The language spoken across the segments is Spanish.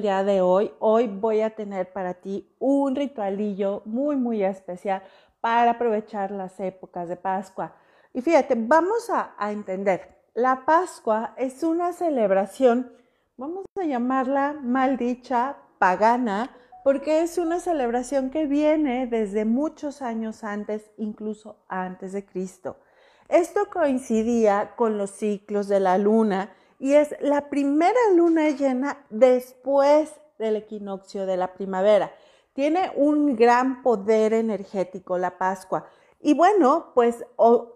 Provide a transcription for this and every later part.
día de hoy. Hoy voy a tener para ti un ritualillo muy, muy especial para aprovechar las épocas de Pascua. Y fíjate, vamos a, a entender, la Pascua es una celebración, vamos a llamarla maldicha, pagana, porque es una celebración que viene desde muchos años antes, incluso antes de Cristo. Esto coincidía con los ciclos de la luna y es la primera luna llena después del equinoccio de la primavera. Tiene un gran poder energético la Pascua. Y bueno, pues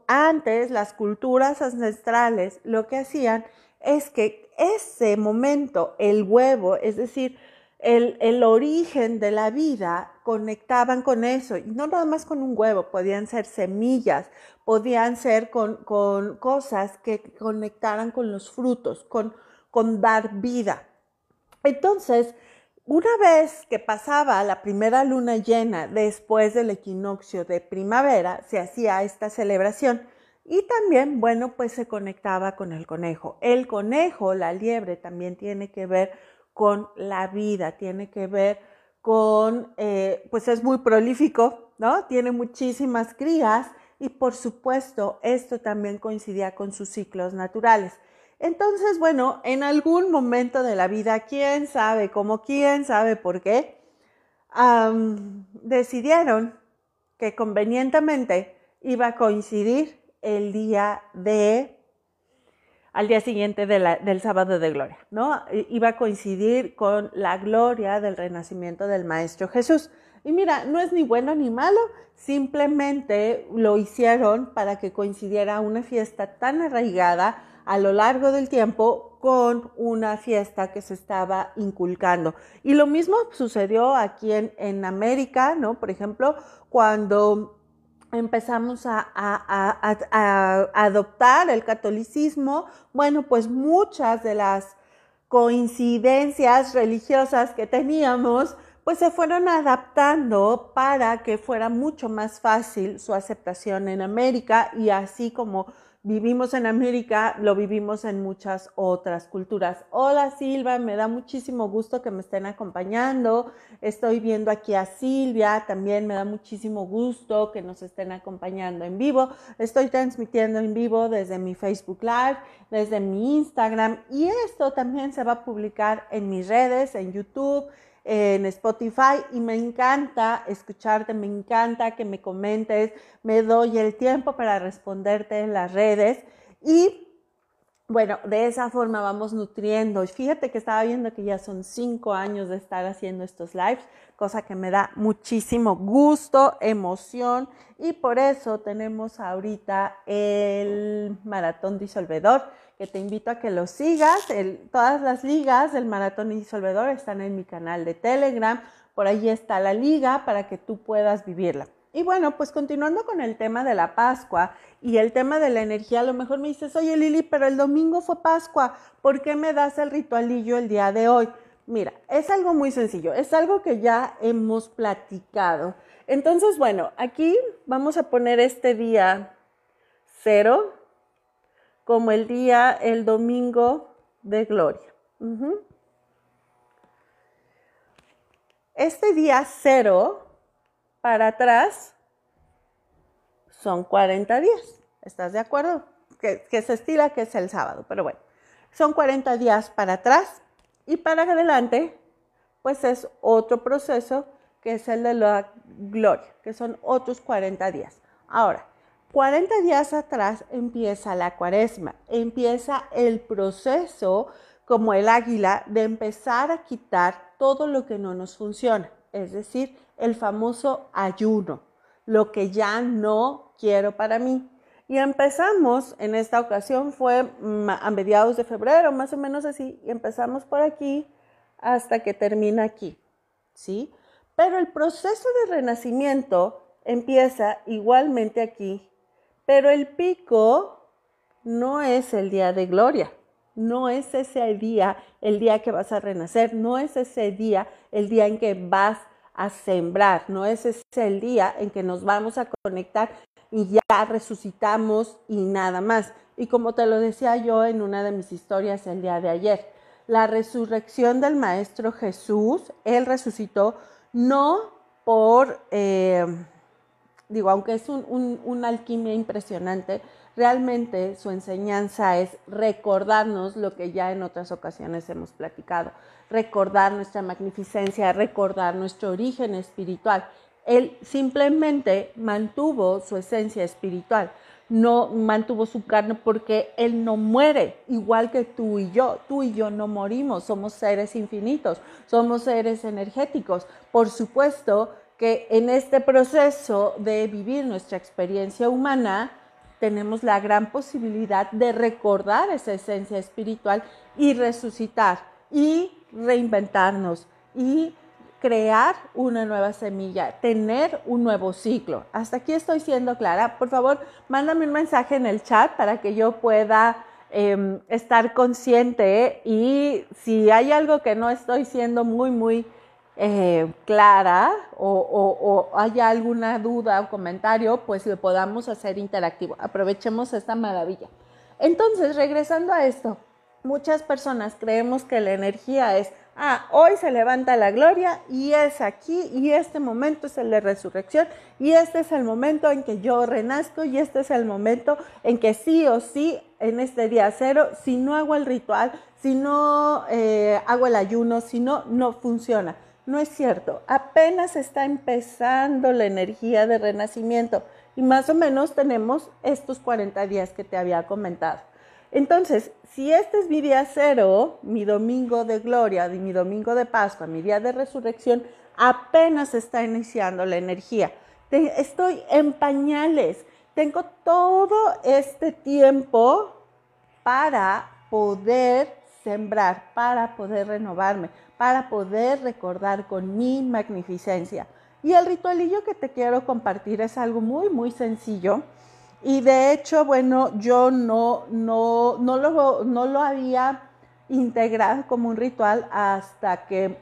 antes las culturas ancestrales lo que hacían es que ese momento, el huevo, es decir, el, origen de la vida, conectaban con eso, y no nada más con un huevo, podían ser semillas, podían ser con, cosas que conectaran con los frutos, con, con dar vida. Entonces, una vez que pasaba la primera luna llena después del equinoccio de primavera, se hacía esta celebración y también, bueno, pues se conectaba con el conejo. El conejo, la liebre, también tiene que ver con la vida, tiene que ver con, eh, pues es muy prolífico, ¿no? Tiene muchísimas crías y por supuesto esto también coincidía con sus ciclos naturales. Entonces, bueno, en algún momento de la vida, quién sabe cómo, quién sabe por qué, decidieron que convenientemente iba a coincidir el día de al día siguiente del sábado de gloria, ¿no? Iba a coincidir con la gloria del renacimiento del Maestro Jesús. Y mira, no es ni bueno ni malo, simplemente lo hicieron para que coincidiera una fiesta tan arraigada a lo largo del tiempo con una fiesta que se estaba inculcando. Y lo mismo sucedió aquí en, en América, ¿no? Por ejemplo, cuando empezamos a, adoptar el catolicismo, bueno, pues muchas de las coincidencias religiosas que teníamos, pues se fueron adaptando para que fuera mucho más fácil su aceptación en América y así como vivimos en América, lo vivimos en muchas otras culturas. Hola Silva, me da muchísimo gusto que me estén acompañando. Estoy viendo aquí a Silvia, también me da muchísimo gusto que nos estén acompañando en vivo. Estoy transmitiendo en vivo desde mi Facebook Live, desde mi Instagram y esto también se va a publicar en mis redes, en YouTube en Spotify y me encanta escucharte, me encanta que me comentes, me doy el tiempo para responderte en las redes. Y bueno, de esa forma vamos nutriendo. Fíjate que estaba viendo que ya son cinco años de estar haciendo estos lives, cosa que me da muchísimo gusto, emoción y por eso tenemos ahorita el maratón disolvedor que te invito a que lo sigas. todas las ligas del maratón disolvedor están en mi canal de Telegram. Por ahí está la liga para que tú puedas vivirla. Y bueno, pues continuando con el tema de la Pascua y el tema de la energía, a lo mejor me dices, oye Lili, pero el domingo fue Pascua, ¿por qué me das el ritualillo el día de hoy? Mira, es algo muy sencillo, es algo que ya hemos platicado. Entonces, bueno, aquí vamos a poner este día cero como el día, el domingo de gloria. Este día cero para atrás son 40 días. ¿Estás de acuerdo? Que, se estila que es el sábado, pero bueno, son 40 días para atrás y para adelante, pues es otro proceso que es el de la gloria, que son otros 40 días. Ahora, 40 días atrás empieza la cuaresma, empieza el proceso como el águila de empezar a quitar todo lo que no nos funciona, es decir, el famoso ayuno, lo que ya no quiero para mí. Y empezamos, en esta ocasión fue a mediados de febrero, más o menos así, y empezamos por aquí hasta que termina aquí, ¿sí? Pero el proceso de renacimiento empieza igualmente aquí pero el pico no es el día de gloria, no es ese día, el día que vas a renacer, no es ese día, el día en que vas a sembrar, no es ese el día en que nos vamos a conectar y ya resucitamos y nada más. Y como te lo decía yo en una de mis historias el día de ayer, la resurrección del Maestro Jesús. Él resucitó no por, eh, digo, aunque es un, una alquimia impresionante, realmente su enseñanza es recordarnos lo que ya en otras ocasiones hemos platicado, recordar nuestra magnificencia, recordar nuestro origen espiritual. Él simplemente mantuvo su esencia espiritual, no mantuvo su carne porque Él no muere, igual que tú y yo. Tú y yo no morimos, somos seres infinitos, somos seres energéticos. Por supuesto que en este proceso de vivir nuestra experiencia humana, tenemos la gran posibilidad de recordar esa esencia espiritual y resucitar y reinventarnos y crear una nueva semilla, tener un nuevo ciclo. Hasta aquí estoy siendo clara. Por favor, mándame un mensaje en el chat para que yo pueda em, estar consciente y si hay algo que no estoy siendo muy, muy eh, clara o, o, haya alguna duda o comentario, pues lo podamos hacer interactivo. Aprovechemos esta maravilla. Entonces, regresando a esto, muchas personas creemos que la energía es Ah, hoy se levanta la gloria y es aquí y este momento es el de resurrección y este es el momento en que yo renazco y este es el momento en que sí o sí en este día cero, si no hago el ritual, si no eh, hago el ayuno, si no, no funciona. No es cierto, apenas está empezando la energía de renacimiento y más o menos tenemos estos 40 días que te había comentado. Entonces, si este es mi día cero, mi domingo de gloria, mi domingo de Pascua, mi día de resurrección, apenas está iniciando la energía. Estoy en pañales. Tengo todo este tiempo para poder sembrar, para poder renovarme, para poder recordar con mi magnificencia. Y el ritualillo que te quiero compartir es algo muy, muy sencillo y de hecho, bueno, yo no, no, no, lo, no lo había integrado como un ritual hasta que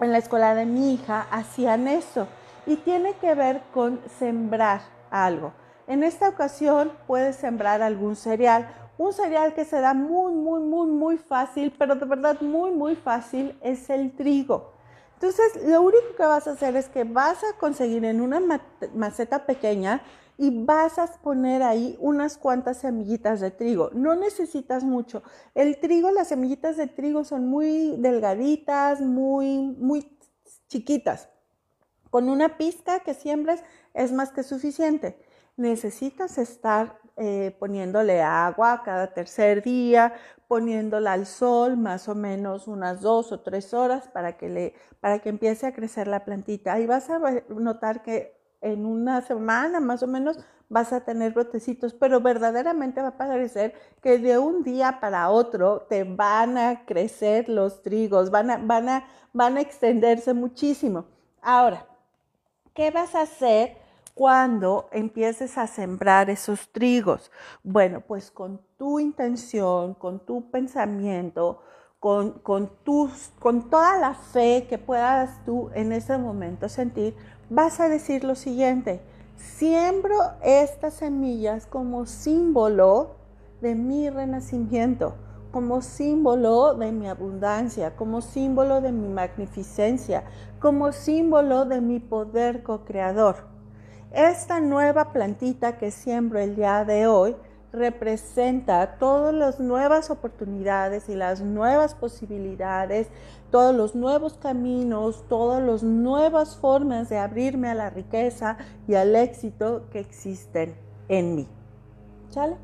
en la escuela de mi hija hacían eso. Y tiene que ver con sembrar algo. En esta ocasión puedes sembrar algún cereal. Un cereal que se da muy, muy, muy, muy fácil, pero de verdad muy, muy fácil, es el trigo. Entonces, lo único que vas a hacer es que vas a conseguir en una maceta pequeña y vas a poner ahí unas cuantas semillitas de trigo. No necesitas mucho. El trigo, las semillitas de trigo son muy delgaditas, muy, muy chiquitas. Con una pizca que siembres es más que suficiente. Necesitas estar eh, poniéndole agua cada tercer día, poniéndola al sol más o menos unas dos o tres horas para que, le, para que empiece a crecer la plantita. Ahí vas a notar que en una semana más o menos vas a tener brotecitos, pero verdaderamente va a parecer que de un día para otro te van a crecer los trigos, van van a, van a extenderse muchísimo. Ahora, ¿qué vas a hacer cuando empieces a sembrar esos trigos? Bueno, pues con tu intención, con tu pensamiento, con, con, tus, con toda la fe que puedas tú en ese momento sentir, vas a decir lo siguiente, siembro estas semillas como símbolo de mi renacimiento, como símbolo de mi abundancia, como símbolo de mi magnificencia, como símbolo de mi poder co-creador. Esta nueva plantita que siembro el día de hoy representa todas las nuevas oportunidades y las nuevas posibilidades, todos los nuevos caminos, todas las nuevas formas de abrirme a la riqueza y al éxito que existen en mí. ¿Sale?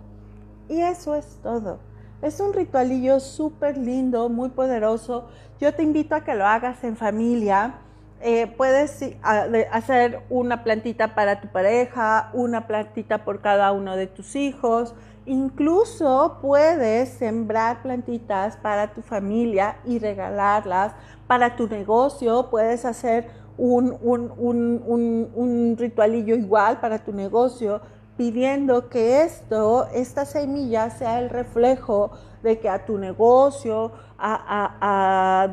Y eso es todo. Es un ritualillo súper lindo, muy poderoso. Yo te invito a que lo hagas en familia. Eh, puedes hacer una plantita para tu pareja, una plantita por cada uno de tus hijos. Incluso puedes sembrar plantitas para tu familia y regalarlas para tu negocio. Puedes hacer un, un ritualillo igual para tu negocio pidiendo que esto, esta semilla sea el reflejo de que a tu negocio, a,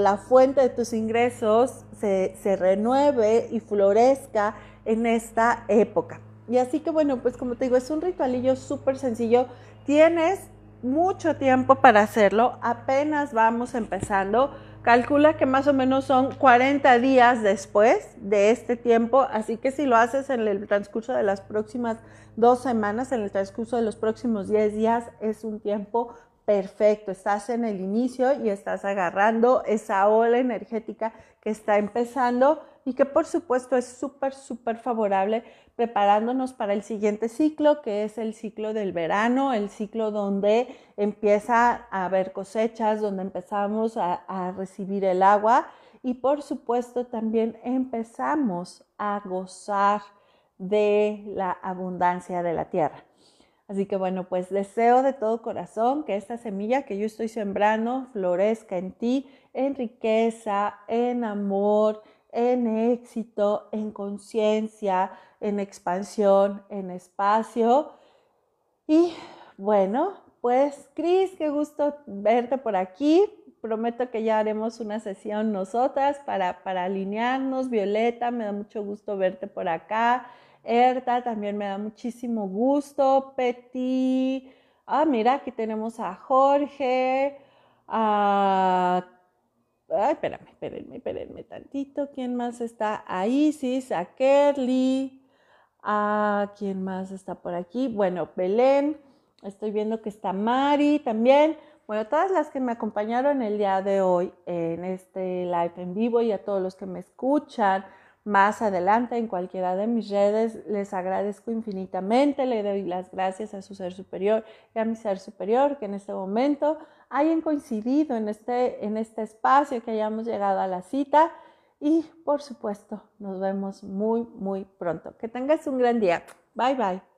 la fuente de tus ingresos se, se renueve y florezca en esta época. Y así que bueno, pues como te digo, es un ritualillo súper sencillo. Tienes mucho tiempo para hacerlo, apenas vamos empezando. Calcula que más o menos son 40 días después de este tiempo, así que si lo haces en el transcurso de las próximas dos semanas, en el transcurso de los próximos 10 días, es un tiempo perfecto. Estás en el inicio y estás agarrando esa ola energética que está empezando y que por supuesto es súper, súper favorable preparándonos para el siguiente ciclo, que es el ciclo del verano, el ciclo donde empieza a haber cosechas, donde empezamos a, a recibir el agua y por supuesto también empezamos a gozar de la abundancia de la tierra. Así que bueno, pues deseo de todo corazón que esta semilla que yo estoy sembrando florezca en ti, en riqueza, en amor, en éxito, en conciencia, en expansión, en espacio. Y bueno, pues Cris, qué gusto verte por aquí. Prometo que ya haremos una sesión nosotras para, para alinearnos. Violeta, me da mucho gusto verte por acá. Erta, también me da muchísimo gusto. Peti, ah, mira, aquí tenemos a Jorge, a... Ay, espérame, espérenme, espérenme tantito. ¿Quién más está? A Isis, a Kerly, a quién más está por aquí. Bueno, Belén, estoy viendo que está Mari también. Bueno, todas las que me acompañaron el día de hoy en este live en vivo y a todos los que me escuchan más adelante en cualquiera de mis redes. Les agradezco infinitamente, le doy las gracias a su ser superior y a mi ser superior que en este momento hayan coincidido en este, en este espacio, que hayamos llegado a la cita y por supuesto nos vemos muy, muy pronto. Que tengas un gran día. Bye bye.